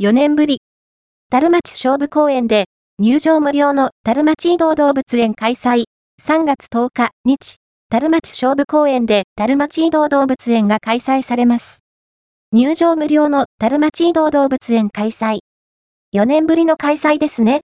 4年ぶり。樽町勝負公園で、入場無料の樽町移動動物園開催。3月10日、日、樽町勝負公園で樽町移動動物園が開催されます。入場無料の樽町移動動物園開催。4年ぶりの開催ですね。